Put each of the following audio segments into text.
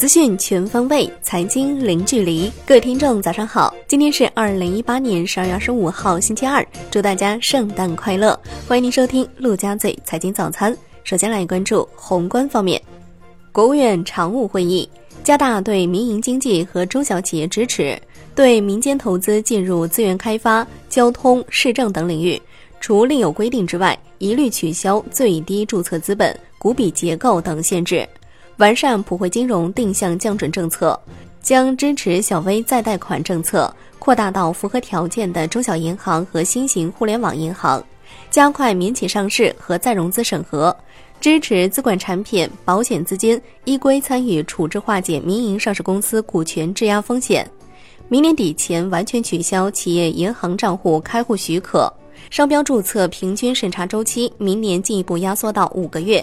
资讯全方位，财经零距离。各位听众，早上好！今天是二零一八年十二月二十五号，星期二。祝大家圣诞快乐！欢迎您收听陆家嘴财经早餐。首先来关注宏观方面，国务院常务会议加大对民营经济和中小企业支持，对民间投资进入资源开发、交通、市政等领域，除另有规定之外，一律取消最低注册资本。股比结构等限制，完善普惠金融定向降准政策，将支持小微再贷款政策扩大到符合条件的中小银行和新型互联网银行，加快民企上市和再融资审核，支持资管产品、保险资金依规参与处置化解民营上市公司股权质押风险。明年底前完全取消企业银行账户开户许可，商标注册平均审查周期明年进一步压缩到五个月。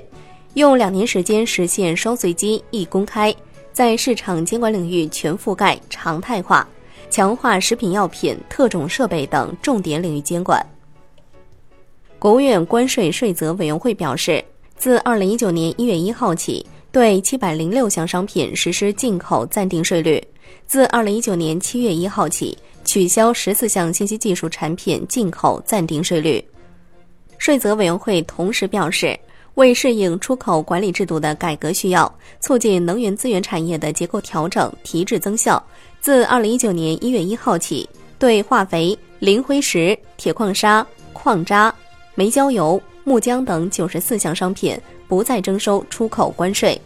用两年时间实现双随机、一公开，在市场监管领域全覆盖、常态化，强化食品药品、特种设备等重点领域监管。国务院关税税则委员会表示，自二零一九年一月一号起，对七百零六项商品实施进口暂定税率；自二零一九年七月一号起，取消十四项信息技术产品进口暂定税率。税则委员会同时表示。为适应出口管理制度的改革需要，促进能源资源产业的结构调整提质增效，自二零一九年一月一号起，对化肥、磷灰石、铁矿砂、矿渣、煤焦油、木浆等九十四项商品不再征收出口关税。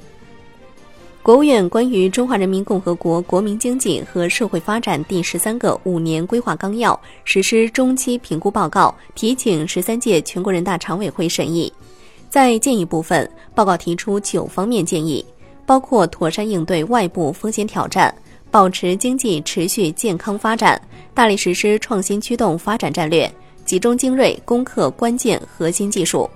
国务院关于《中华人民共和国国民经济和社会发展第十三个五年规划纲要》实施中期评估报告提请十三届全国人大常委会审议。在建议部分，报告提出九方面建议，包括妥善应对外部风险挑战，保持经济持续健康发展，大力实施创新驱动发展战略，集中精锐攻克关键核心技术。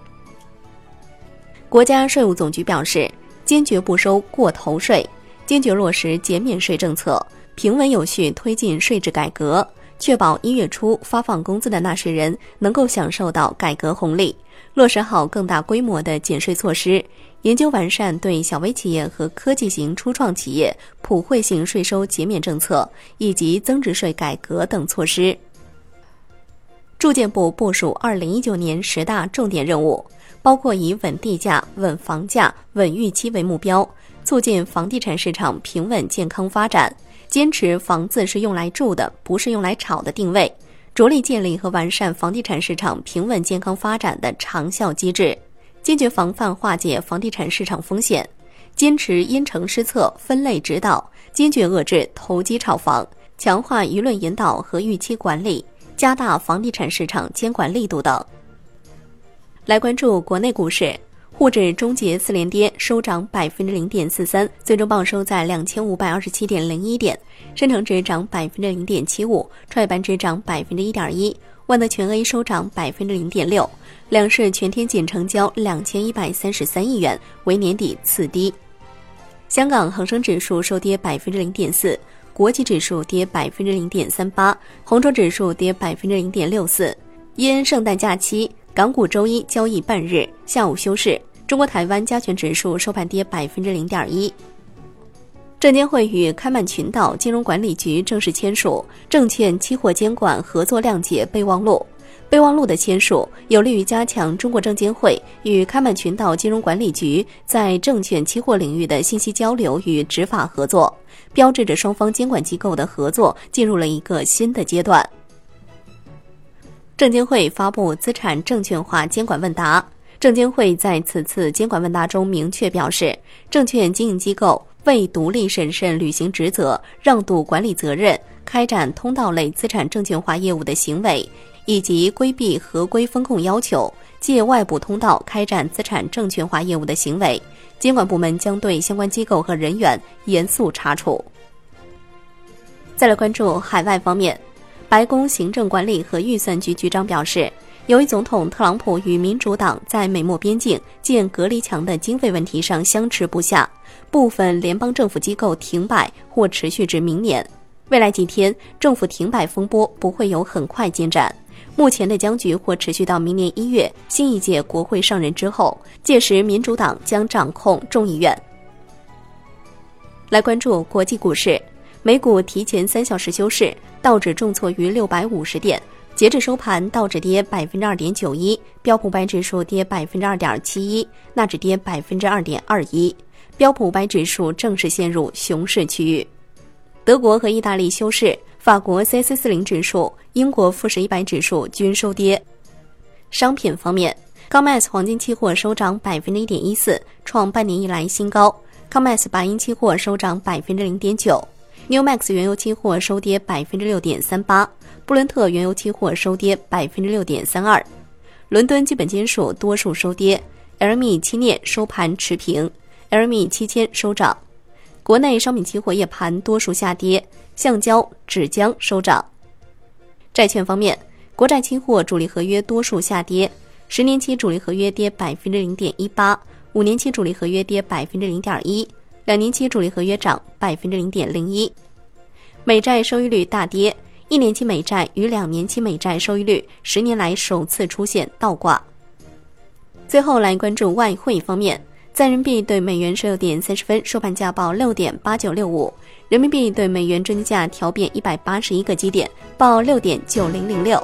国家税务总局表示，坚决不收过头税，坚决落实减免税政策，平稳有序推进税制改革，确保一月初发放工资的纳税人能够享受到改革红利。落实好更大规模的减税措施，研究完善对小微企业和科技型初创企业普惠性税收减免政策以及增值税改革等措施。住建部部署二零一九年十大重点任务，包括以稳地价、稳房价、稳预期为目标，促进房地产市场平稳健康发展，坚持房子是用来住的，不是用来炒的定位。着力建立和完善房地产市场平稳健康发展的长效机制，坚决防范化解房地产市场风险，坚持因城施策、分类指导，坚决遏制投机炒房，强化舆论引导和预期管理，加大房地产市场监管力度等。来关注国内股市。沪指终结四连跌，收涨百分之零点四三，最终报收在两千五百二十七点零一点。深成指涨百分之零点七五，创业板指涨百分之一点一，万德全 A 收涨百分之零点六。两市全天仅成交两千一百三十三亿元，为年底次低。香港恒生指数收跌百分之零点四，国际指数跌百分之零点三八，红筹指数跌百分之零点六四。因圣诞假期。港股周一交易半日，下午休市。中国台湾加权指数收盘跌百分之零点一。证监会与开曼群岛金融管理局正式签署证券期货监管合作谅解备忘录。备忘录的签署有利于加强中国证监会与开曼群岛金融管理局在证券期货领域的信息交流与执法合作，标志着双方监管机构的合作进入了一个新的阶段。证监会发布资产证券化监管问答。证监会在此次监管问答中明确表示，证券经营机构未独立审慎履行职责、让渡管理责任、开展通道类资产证券化业务的行为，以及规避合规风控要求、借外部通道开展资产证券化业务的行为，监管部门将对相关机构和人员严肃查处。再来关注海外方面。白宫行政管理和预算局局长表示，由于总统特朗普与民主党在美墨边境建隔离墙的经费问题上相持不下，部分联邦政府机构停摆或持续至明年。未来几天，政府停摆风波不会有很快进展。目前的僵局或持续到明年一月新一届国会上任之后，届时民主党将掌控众议院。来关注国际股市，美股提前三小时休市，道指重挫于六百五十点。截至收盘，道指跌百分之二点九一，标普白指数跌百分之二点七一，纳指跌百分之二点二一。标普五百指数正式陷入熊市区域。德国和意大利休市，法国 c c 四零指数、英国富时一百指数均收跌。商品方面，COMEX 黄金期货收涨百分之一点一四，创半年以来新高。COMEX 白银期货收涨百分之零点九。Newmax 原油期货收跌百分之六点三八，布伦特原油期货收跌百分之六点三二，伦敦基本金属多数收跌，LME 期镍收盘持平，LME 期铅收涨。国内商品期货夜盘多数下跌，橡胶、纸浆收涨。债券方面，国债期货主力合约多数下跌，十年期主力合约跌百分之零点一八，五年期主力合约跌百分之零点一。两年期主力合约涨百分之零点零一，美债收益率大跌，一年期美债与两年期美债收益率十年来首次出现倒挂。最后来关注外汇方面，在人民币对美元十六点三十分收盘价报六点八九六五，人民币对美元中间价调变一百八十一个基点，报六点九零零六。